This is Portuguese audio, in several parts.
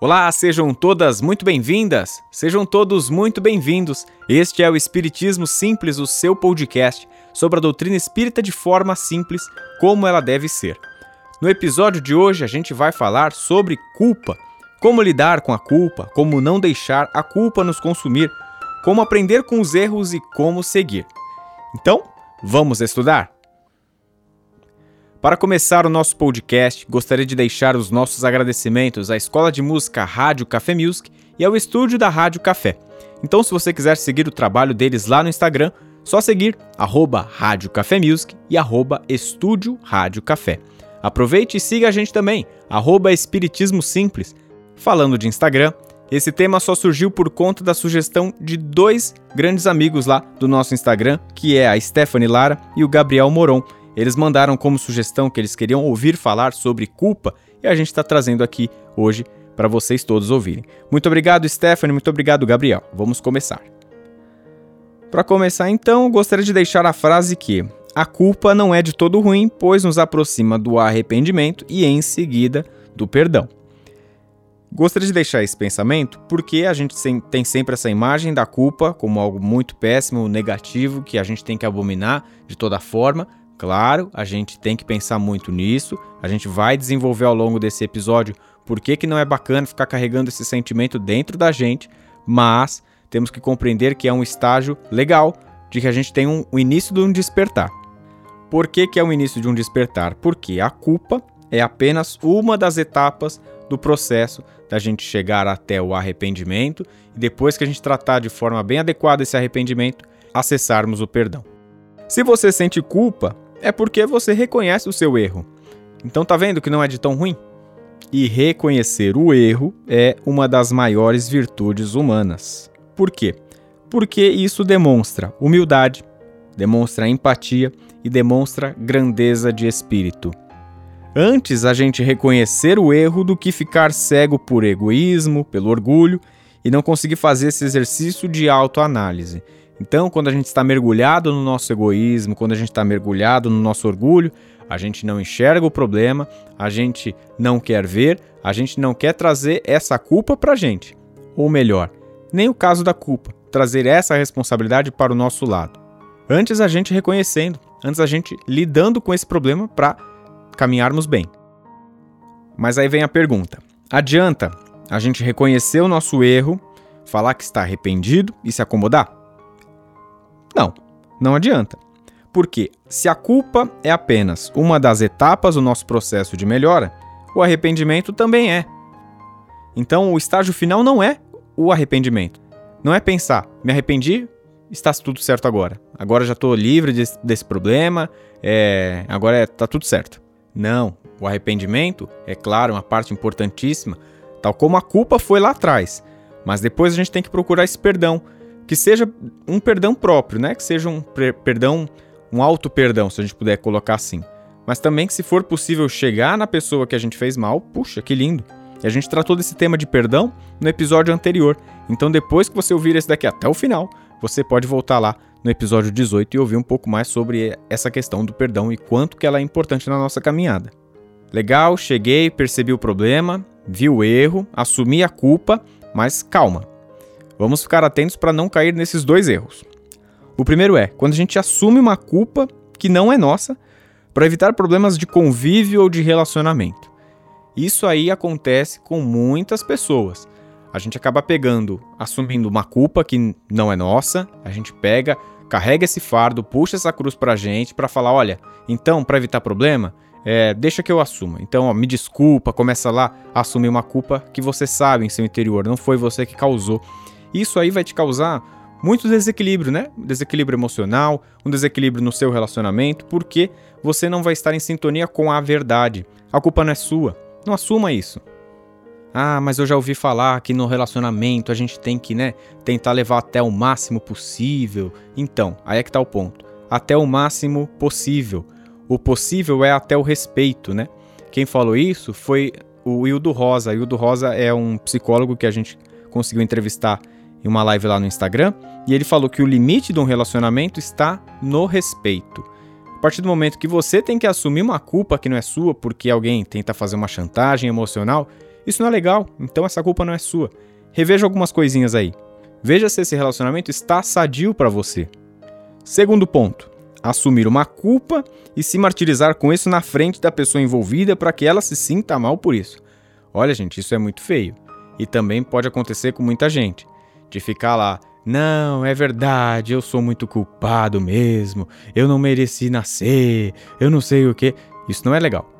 Olá, sejam todas muito bem-vindas, sejam todos muito bem-vindos. Este é o Espiritismo Simples, o seu podcast sobre a doutrina espírita de forma simples, como ela deve ser. No episódio de hoje, a gente vai falar sobre culpa, como lidar com a culpa, como não deixar a culpa nos consumir, como aprender com os erros e como seguir. Então, vamos estudar? Para começar o nosso podcast, gostaria de deixar os nossos agradecimentos à Escola de Música Rádio Café Music e ao estúdio da Rádio Café. Então, se você quiser seguir o trabalho deles lá no Instagram, só seguir arroba Rádio Café Music e arroba Estúdio Rádio Café. Aproveite e siga a gente também, arroba Espiritismo Simples. Falando de Instagram, esse tema só surgiu por conta da sugestão de dois grandes amigos lá do nosso Instagram, que é a Stephanie Lara e o Gabriel Moron. Eles mandaram como sugestão que eles queriam ouvir falar sobre culpa e a gente está trazendo aqui hoje para vocês todos ouvirem. Muito obrigado, Stephanie, muito obrigado, Gabriel. Vamos começar. Para começar, então, gostaria de deixar a frase que a culpa não é de todo ruim, pois nos aproxima do arrependimento e, em seguida, do perdão. Gostaria de deixar esse pensamento porque a gente tem sempre essa imagem da culpa como algo muito péssimo, negativo, que a gente tem que abominar de toda forma, Claro, a gente tem que pensar muito nisso. A gente vai desenvolver ao longo desse episódio por que, que não é bacana ficar carregando esse sentimento dentro da gente, mas temos que compreender que é um estágio legal de que a gente tem um, o início de um despertar. Por que, que é o início de um despertar? Porque a culpa é apenas uma das etapas do processo da gente chegar até o arrependimento e depois que a gente tratar de forma bem adequada esse arrependimento, acessarmos o perdão. Se você sente culpa, é porque você reconhece o seu erro. Então tá vendo que não é de tão ruim? E reconhecer o erro é uma das maiores virtudes humanas. Por quê? Porque isso demonstra humildade, demonstra empatia e demonstra grandeza de espírito. Antes a gente reconhecer o erro do que ficar cego por egoísmo, pelo orgulho e não conseguir fazer esse exercício de autoanálise. Então, quando a gente está mergulhado no nosso egoísmo, quando a gente está mergulhado no nosso orgulho, a gente não enxerga o problema, a gente não quer ver, a gente não quer trazer essa culpa para a gente. Ou melhor, nem o caso da culpa, trazer essa responsabilidade para o nosso lado. Antes a gente reconhecendo, antes a gente lidando com esse problema para caminharmos bem. Mas aí vem a pergunta: adianta a gente reconhecer o nosso erro, falar que está arrependido e se acomodar? Não, não adianta. Porque se a culpa é apenas uma das etapas do nosso processo de melhora, o arrependimento também é. Então o estágio final não é o arrependimento. Não é pensar, me arrependi, está tudo certo agora. Agora já estou livre desse, desse problema, é, agora está é, tá tudo certo. Não, o arrependimento é claro, uma parte importantíssima, tal como a culpa foi lá atrás. Mas depois a gente tem que procurar esse perdão, que seja um perdão próprio, né? Que seja um perdão, um auto perdão, se a gente puder colocar assim. Mas também que se for possível chegar na pessoa que a gente fez mal, puxa, que lindo. E a gente tratou desse tema de perdão no episódio anterior. Então depois que você ouvir esse daqui até o final, você pode voltar lá no episódio 18 e ouvir um pouco mais sobre essa questão do perdão e quanto que ela é importante na nossa caminhada. Legal, cheguei, percebi o problema, vi o erro, assumi a culpa, mas calma, Vamos ficar atentos para não cair nesses dois erros. O primeiro é quando a gente assume uma culpa que não é nossa para evitar problemas de convívio ou de relacionamento. Isso aí acontece com muitas pessoas. A gente acaba pegando, assumindo uma culpa que não é nossa, a gente pega, carrega esse fardo, puxa essa cruz pra gente para falar, olha, então para evitar problema, é, deixa que eu assuma. Então, ó, me desculpa, começa lá a assumir uma culpa que você sabe em seu interior, não foi você que causou. Isso aí vai te causar muito desequilíbrio, né? Desequilíbrio emocional, um desequilíbrio no seu relacionamento, porque você não vai estar em sintonia com a verdade. A culpa não é sua. Não assuma isso. Ah, mas eu já ouvi falar que no relacionamento a gente tem que, né, tentar levar até o máximo possível. Então, aí é que tá o ponto. Até o máximo possível. O possível é até o respeito, né? Quem falou isso foi o Hildo Rosa. Hildo Rosa é um psicólogo que a gente conseguiu entrevistar em uma live lá no Instagram, e ele falou que o limite de um relacionamento está no respeito. A partir do momento que você tem que assumir uma culpa que não é sua porque alguém tenta fazer uma chantagem emocional, Isso não é legal, então essa culpa não é sua. Reveja algumas coisinhas aí. Veja se esse relacionamento está sadio para você. Segundo ponto, assumir uma culpa e se martirizar com isso na frente da pessoa envolvida para que ela se sinta mal por isso. Olha, gente, isso é muito feio. E também pode acontecer com muita gente. De ficar lá, não, é verdade, eu sou muito culpado mesmo, eu não mereci nascer, eu não sei o que. Isso não é legal.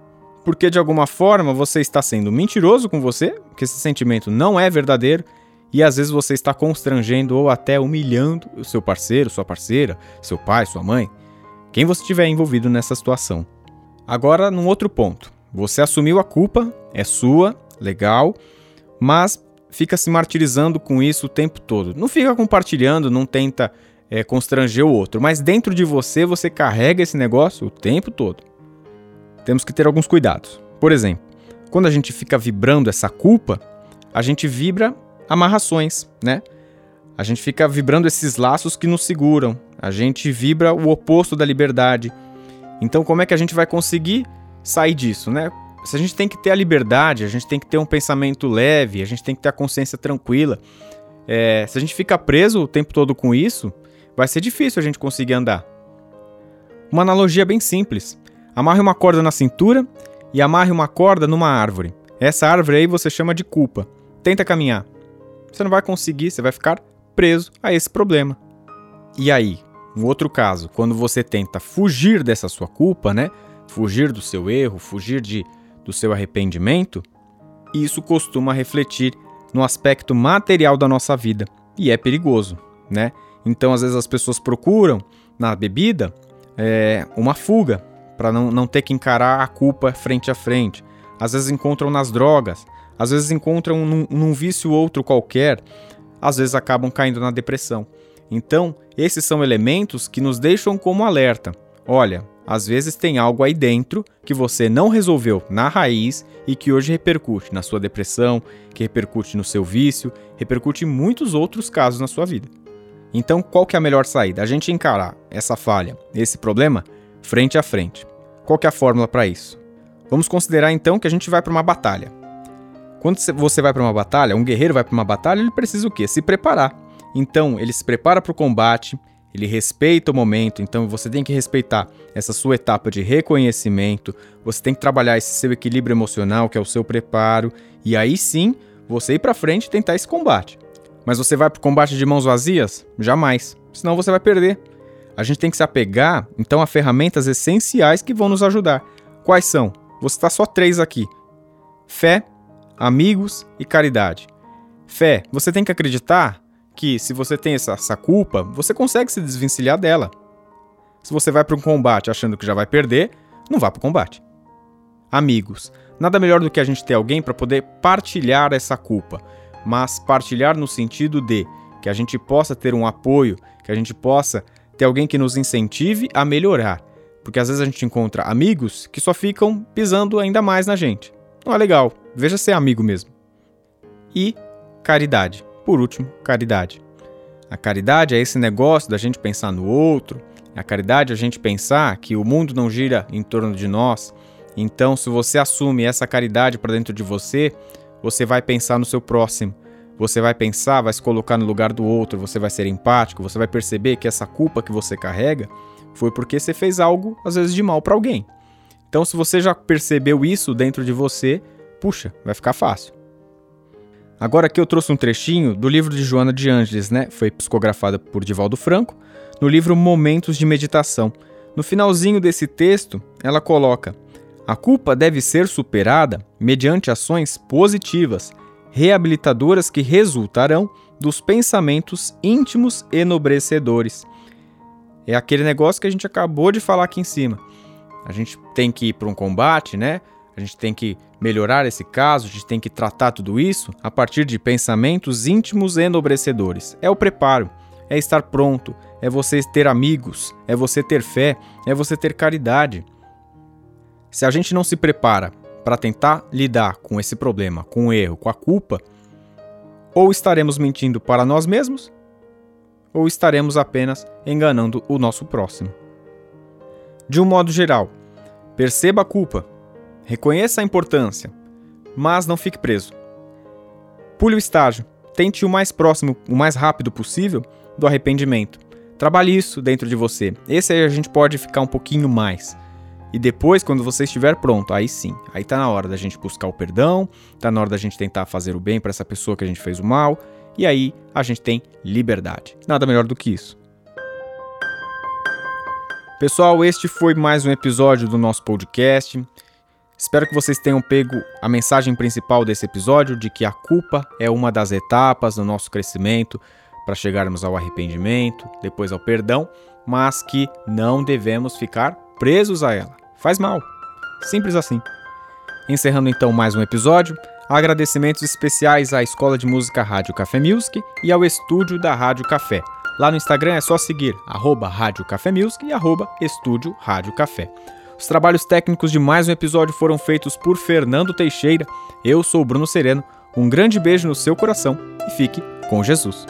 Porque de alguma forma você está sendo mentiroso com você, que esse sentimento não é verdadeiro, e às vezes você está constrangendo ou até humilhando o seu parceiro, sua parceira, seu pai, sua mãe, quem você tiver envolvido nessa situação. Agora, num outro ponto. Você assumiu a culpa, é sua, legal, mas fica se martirizando com isso o tempo todo. Não fica compartilhando, não tenta é, constranger o outro, mas dentro de você você carrega esse negócio o tempo todo. Temos que ter alguns cuidados. Por exemplo, quando a gente fica vibrando essa culpa, a gente vibra amarrações, né? A gente fica vibrando esses laços que nos seguram. A gente vibra o oposto da liberdade. Então, como é que a gente vai conseguir sair disso, né? Se a gente tem que ter a liberdade, a gente tem que ter um pensamento leve, a gente tem que ter a consciência tranquila. É, se a gente fica preso o tempo todo com isso, vai ser difícil a gente conseguir andar. Uma analogia bem simples: amarre uma corda na cintura e amarre uma corda numa árvore. Essa árvore aí você chama de culpa. Tenta caminhar. Você não vai conseguir, você vai ficar preso a esse problema. E aí, um outro caso, quando você tenta fugir dessa sua culpa, né? Fugir do seu erro, fugir de do seu arrependimento, isso costuma refletir no aspecto material da nossa vida e é perigoso, né? Então, às vezes as pessoas procuram na bebida é, uma fuga para não, não ter que encarar a culpa frente a frente. Às vezes encontram nas drogas, às vezes encontram num, num vício outro qualquer, às vezes acabam caindo na depressão. Então, esses são elementos que nos deixam como alerta. Olha, às vezes tem algo aí dentro que você não resolveu na raiz e que hoje repercute na sua depressão, que repercute no seu vício, repercute em muitos outros casos na sua vida. Então, qual que é a melhor saída? A gente encarar essa falha, esse problema, frente a frente. Qual que é a fórmula para isso? Vamos considerar então que a gente vai para uma batalha. Quando você vai para uma batalha, um guerreiro vai para uma batalha, ele precisa o quê? Se preparar. Então, ele se prepara para o combate, ele respeita o momento, então você tem que respeitar essa sua etapa de reconhecimento, você tem que trabalhar esse seu equilíbrio emocional, que é o seu preparo, e aí sim você ir para frente e tentar esse combate. Mas você vai para o combate de mãos vazias? Jamais, senão você vai perder. A gente tem que se apegar, então, a ferramentas essenciais que vão nos ajudar. Quais são? Você está só três aqui: fé, amigos e caridade. Fé, você tem que acreditar que se você tem essa, essa culpa, você consegue se desvencilhar dela. Se você vai para um combate achando que já vai perder, não vá para o combate. Amigos, nada melhor do que a gente ter alguém para poder partilhar essa culpa, mas partilhar no sentido de que a gente possa ter um apoio, que a gente possa ter alguém que nos incentive a melhorar. Porque às vezes a gente encontra amigos que só ficam pisando ainda mais na gente. Não é legal, veja ser amigo mesmo. E caridade por último, caridade. A caridade é esse negócio da gente pensar no outro, a caridade é a gente pensar que o mundo não gira em torno de nós. Então, se você assume essa caridade para dentro de você, você vai pensar no seu próximo. Você vai pensar, vai se colocar no lugar do outro, você vai ser empático, você vai perceber que essa culpa que você carrega foi porque você fez algo, às vezes, de mal para alguém. Então, se você já percebeu isso dentro de você, puxa, vai ficar fácil. Agora aqui eu trouxe um trechinho do livro de Joana de Ângeles, né? Foi psicografada por Divaldo Franco, no livro Momentos de Meditação. No finalzinho desse texto, ela coloca: A culpa deve ser superada mediante ações positivas, reabilitadoras que resultarão dos pensamentos íntimos enobrecedores. É aquele negócio que a gente acabou de falar aqui em cima. A gente tem que ir para um combate, né? A gente tem que melhorar esse caso, a gente tem que tratar tudo isso a partir de pensamentos íntimos e enobrecedores. É o preparo, é estar pronto, é você ter amigos, é você ter fé, é você ter caridade. Se a gente não se prepara para tentar lidar com esse problema, com o erro, com a culpa, ou estaremos mentindo para nós mesmos, ou estaremos apenas enganando o nosso próximo. De um modo geral, perceba a culpa, Reconheça a importância, mas não fique preso. Pule o estágio. Tente o mais próximo, o mais rápido possível do arrependimento. Trabalhe isso dentro de você. Esse aí a gente pode ficar um pouquinho mais. E depois, quando você estiver pronto, aí sim, aí tá na hora da gente buscar o perdão, tá na hora da gente tentar fazer o bem para essa pessoa que a gente fez o mal, e aí a gente tem liberdade. Nada melhor do que isso. Pessoal, este foi mais um episódio do nosso podcast. Espero que vocês tenham pego a mensagem principal desse episódio de que a culpa é uma das etapas do nosso crescimento para chegarmos ao arrependimento, depois ao perdão, mas que não devemos ficar presos a ela. Faz mal. Simples assim. Encerrando então mais um episódio, agradecimentos especiais à Escola de Música Rádio Café Music e ao estúdio da Rádio Café. Lá no Instagram é só seguir arroba Rádio Café Music e arroba Estúdio Rádio Café. Os trabalhos técnicos de mais um episódio foram feitos por Fernando Teixeira. Eu sou o Bruno Sereno. Um grande beijo no seu coração e fique com Jesus.